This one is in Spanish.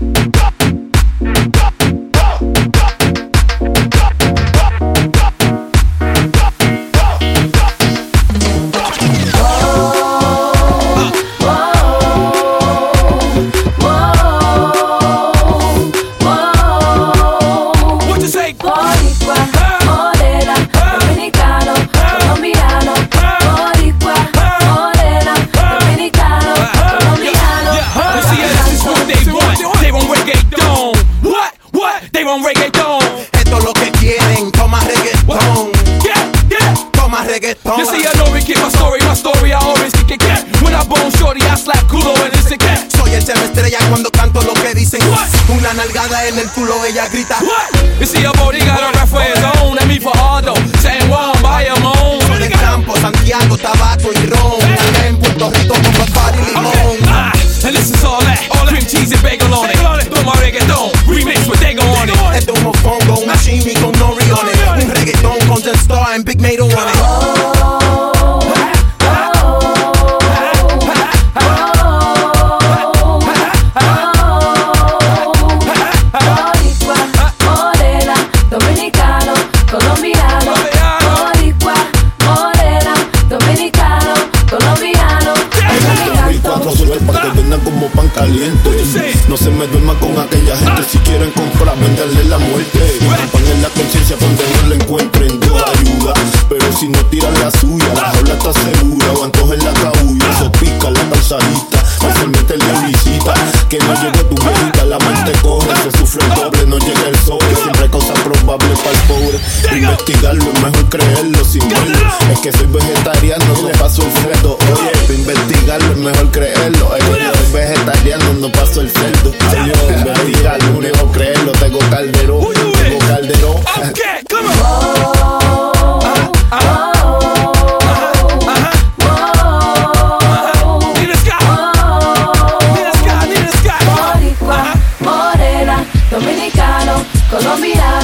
What What? They want reggaeton. Esto es lo que quieren, toma reggaetón, Yeah, yeah. toma reggaetón. You see, I know we keep my story, my story I always kick it. Yeah. When I bone shorty, I slap culo and it's a cat. Soy el estrella cuando canto lo que dicen. What? Una nalgada en el culo, ella grita. What? You see, a body got a rap for his own. And me for Hardo. San Juan, by a de campo, Santiago, tabaco y ron. Acá en Puerto Rico con No se me duerma con aquella gente. Si quieren comprar, venderle la muerte. Pan en la conciencia donde no la encuentren. Dios ayuda, pero si no tiran la suya, la jaula está segura. O antojen la cabulla, eso pica la calzadita. Fácilmente le visita. Que no llegue tu viejita, la mente corre. Se sufre el doble, no llega el sobre. Siempre hay cosas probables para el pobre. Investigarlo es mejor creerlo sin verlo. Es que soy vegetariano, no paso el cerdo. Oye, investigarlo es mejor creerlo cuando paso el cerdo. Adiós, mentira, lo único creerlo. Tengo calderón, tengo calderón. Come on. Oh, oh, oh, Colombiano